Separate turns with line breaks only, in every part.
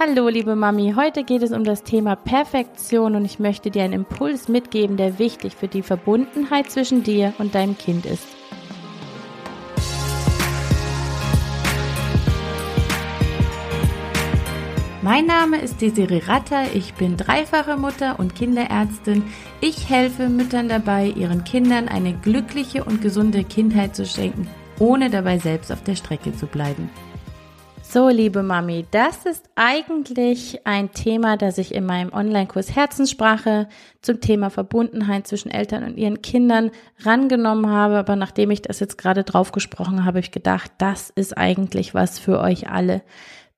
Hallo, liebe Mami. Heute geht es um das Thema Perfektion und ich möchte dir einen Impuls mitgeben, der wichtig für die Verbundenheit zwischen dir und deinem Kind ist. Mein Name ist Desiree Ratter, ich bin dreifache Mutter und Kinderärztin. Ich helfe Müttern dabei, ihren Kindern eine glückliche und gesunde Kindheit zu schenken, ohne dabei selbst auf der Strecke zu bleiben. So, liebe Mami, das ist eigentlich ein Thema, das ich in meinem Online-Kurs Herzenssprache zum Thema Verbundenheit zwischen Eltern und ihren Kindern rangenommen habe. Aber nachdem ich das jetzt gerade drauf gesprochen habe, habe ich gedacht, das ist eigentlich was für euch alle.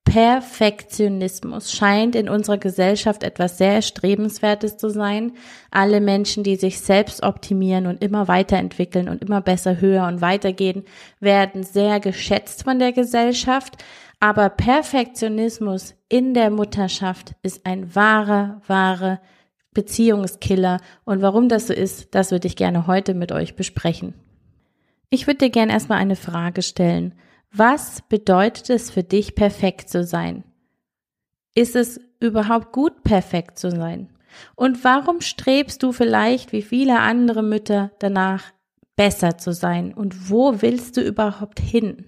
Perfektionismus scheint in unserer Gesellschaft etwas sehr Erstrebenswertes zu sein. Alle Menschen, die sich selbst optimieren und immer weiterentwickeln und immer besser höher und weitergehen, werden sehr geschätzt von der Gesellschaft. Aber Perfektionismus in der Mutterschaft ist ein wahrer, wahrer Beziehungskiller. Und warum das so ist, das würde ich gerne heute mit euch besprechen. Ich würde dir gerne erstmal eine Frage stellen. Was bedeutet es für dich, perfekt zu sein? Ist es überhaupt gut, perfekt zu sein? Und warum strebst du vielleicht, wie viele andere Mütter, danach, besser zu sein? Und wo willst du überhaupt hin?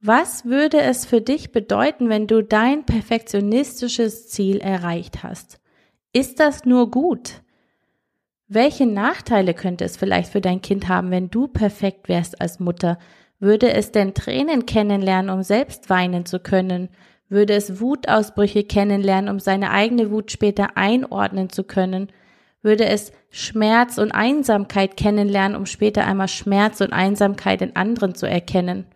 Was würde es für dich bedeuten, wenn du dein perfektionistisches Ziel erreicht hast? Ist das nur gut? Welche Nachteile könnte es vielleicht für dein Kind haben, wenn du perfekt wärst als Mutter? Würde es denn Tränen kennenlernen, um selbst weinen zu können? Würde es Wutausbrüche kennenlernen, um seine eigene Wut später einordnen zu können? Würde es Schmerz und Einsamkeit kennenlernen, um später einmal Schmerz und Einsamkeit in anderen zu erkennen?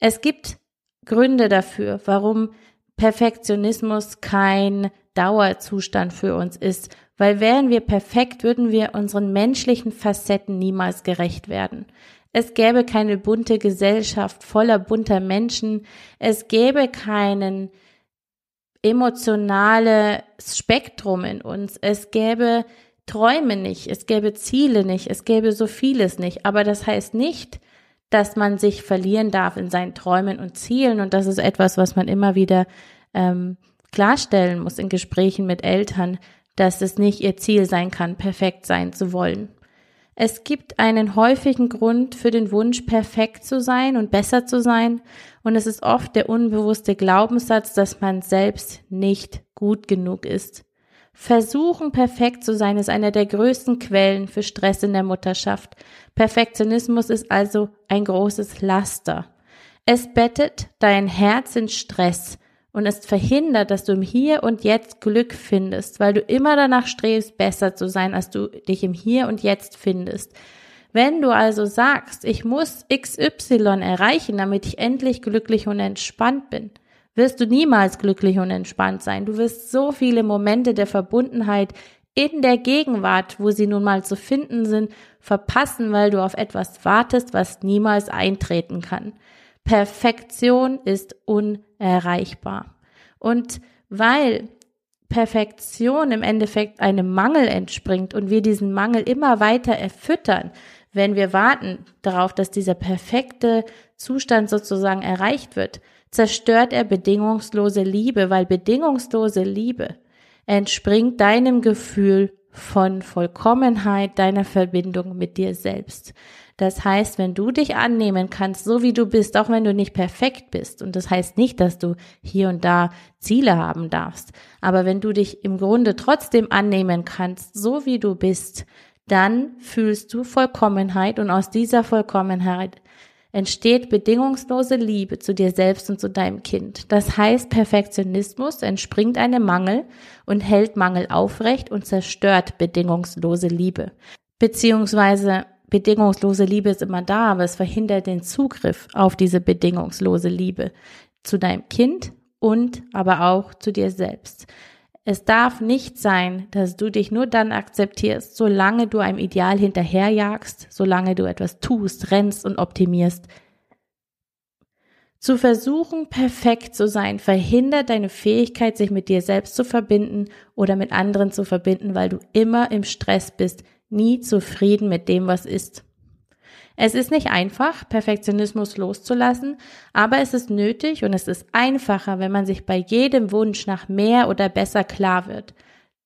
Es gibt Gründe dafür, warum Perfektionismus kein Dauerzustand für uns ist, weil wären wir perfekt, würden wir unseren menschlichen Facetten niemals gerecht werden. Es gäbe keine bunte Gesellschaft voller bunter Menschen, es gäbe keinen emotionales Spektrum in uns, es gäbe Träume nicht, es gäbe Ziele nicht, es gäbe so vieles nicht, aber das heißt nicht, dass man sich verlieren darf in seinen Träumen und Zielen. Und das ist etwas, was man immer wieder ähm, klarstellen muss in Gesprächen mit Eltern, dass es nicht ihr Ziel sein kann, perfekt sein zu wollen. Es gibt einen häufigen Grund für den Wunsch, perfekt zu sein und besser zu sein. Und es ist oft der unbewusste Glaubenssatz, dass man selbst nicht gut genug ist. Versuchen, perfekt zu sein, ist einer der größten Quellen für Stress in der Mutterschaft. Perfektionismus ist also ein großes Laster. Es bettet dein Herz in Stress und es verhindert, dass du im Hier und Jetzt Glück findest, weil du immer danach strebst, besser zu sein, als du dich im Hier und Jetzt findest. Wenn du also sagst, ich muss XY erreichen, damit ich endlich glücklich und entspannt bin, wirst du niemals glücklich und entspannt sein. Du wirst so viele Momente der Verbundenheit in der Gegenwart, wo sie nun mal zu finden sind, verpassen, weil du auf etwas wartest, was niemals eintreten kann. Perfektion ist unerreichbar. Und weil Perfektion im Endeffekt einem Mangel entspringt und wir diesen Mangel immer weiter erfüttern, wenn wir warten darauf, dass dieser perfekte Zustand sozusagen erreicht wird, zerstört er bedingungslose Liebe, weil bedingungslose Liebe entspringt deinem Gefühl von Vollkommenheit, deiner Verbindung mit dir selbst. Das heißt, wenn du dich annehmen kannst, so wie du bist, auch wenn du nicht perfekt bist, und das heißt nicht, dass du hier und da Ziele haben darfst, aber wenn du dich im Grunde trotzdem annehmen kannst, so wie du bist, dann fühlst du Vollkommenheit und aus dieser Vollkommenheit entsteht bedingungslose Liebe zu dir selbst und zu deinem Kind. Das heißt, Perfektionismus entspringt einem Mangel und hält Mangel aufrecht und zerstört bedingungslose Liebe. Beziehungsweise bedingungslose Liebe ist immer da, aber es verhindert den Zugriff auf diese bedingungslose Liebe zu deinem Kind und aber auch zu dir selbst. Es darf nicht sein, dass du dich nur dann akzeptierst, solange du einem Ideal hinterherjagst, solange du etwas tust, rennst und optimierst. Zu versuchen, perfekt zu sein, verhindert deine Fähigkeit, sich mit dir selbst zu verbinden oder mit anderen zu verbinden, weil du immer im Stress bist, nie zufrieden mit dem, was ist. Es ist nicht einfach, Perfektionismus loszulassen, aber es ist nötig und es ist einfacher, wenn man sich bei jedem Wunsch nach mehr oder besser klar wird.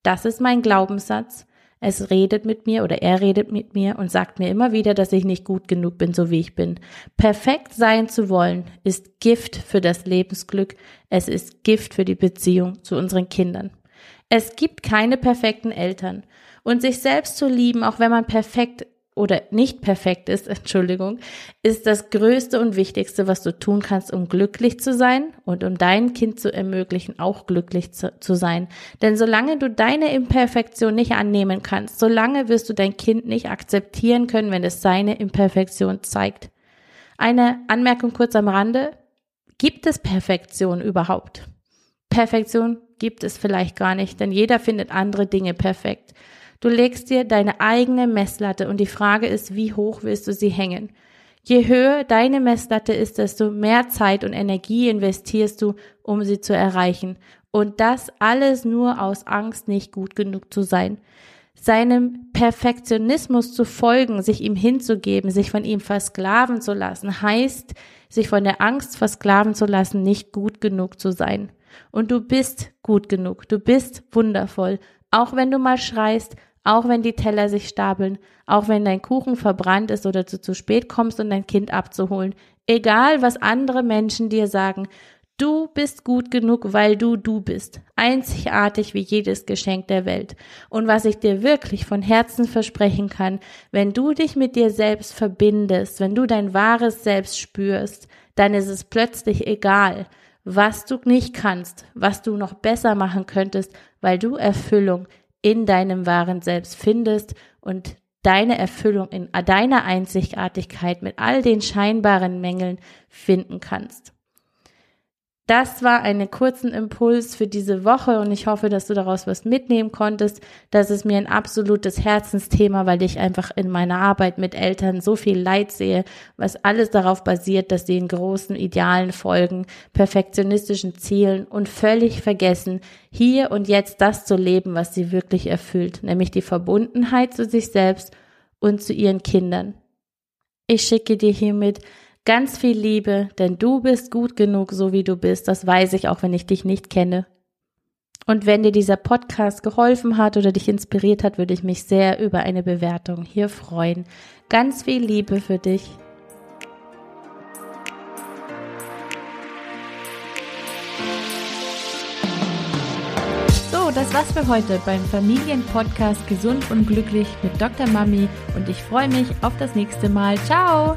Das ist mein Glaubenssatz. Es redet mit mir oder er redet mit mir und sagt mir immer wieder, dass ich nicht gut genug bin, so wie ich bin. Perfekt sein zu wollen ist Gift für das Lebensglück. Es ist Gift für die Beziehung zu unseren Kindern. Es gibt keine perfekten Eltern. Und sich selbst zu lieben, auch wenn man perfekt oder nicht perfekt ist, Entschuldigung, ist das Größte und Wichtigste, was du tun kannst, um glücklich zu sein und um dein Kind zu ermöglichen, auch glücklich zu, zu, sein. Denn solange du deine Imperfektion nicht annehmen kannst, solange wirst du dein Kind nicht akzeptieren können, wenn es seine Imperfektion zeigt. Eine Anmerkung kurz am Rande. Gibt es Perfektion überhaupt? Perfektion gibt es vielleicht gar nicht, denn jeder findet andere Dinge perfekt. Du legst dir deine eigene Messlatte und die Frage ist, wie hoch willst du sie hängen? Je höher deine Messlatte ist, desto mehr Zeit und Energie investierst du, um sie zu erreichen. Und das alles nur aus Angst, nicht gut genug zu sein. Seinem Perfektionismus zu folgen, sich ihm hinzugeben, sich von ihm versklaven zu lassen, heißt, sich von der Angst versklaven zu lassen, nicht gut genug zu sein. Und du bist gut genug, du bist wundervoll, auch wenn du mal schreist, auch wenn die Teller sich stapeln, auch wenn dein Kuchen verbrannt ist oder du zu spät kommst, um dein Kind abzuholen, egal was andere Menschen dir sagen, du bist gut genug, weil du du bist, einzigartig wie jedes Geschenk der Welt. Und was ich dir wirklich von Herzen versprechen kann, wenn du dich mit dir selbst verbindest, wenn du dein wahres Selbst spürst, dann ist es plötzlich egal, was du nicht kannst, was du noch besser machen könntest, weil du Erfüllung in deinem wahren Selbst findest und deine Erfüllung in deiner Einzigartigkeit mit all den scheinbaren Mängeln finden kannst. Das war einen kurzen Impuls für diese Woche und ich hoffe, dass du daraus was mitnehmen konntest. Das ist mir ein absolutes Herzensthema, weil ich einfach in meiner Arbeit mit Eltern so viel Leid sehe, was alles darauf basiert, dass sie in großen Idealen folgen, perfektionistischen Zielen und völlig vergessen, hier und jetzt das zu leben, was sie wirklich erfüllt, nämlich die Verbundenheit zu sich selbst und zu ihren Kindern. Ich schicke dir hiermit Ganz viel Liebe, denn du bist gut genug, so wie du bist. Das weiß ich auch, wenn ich dich nicht kenne. Und wenn dir dieser Podcast geholfen hat oder dich inspiriert hat, würde ich mich sehr über eine Bewertung hier freuen. Ganz viel Liebe für dich. So, das war's für heute beim Familienpodcast Gesund und Glücklich mit Dr. Mami und ich freue mich auf das nächste Mal. Ciao!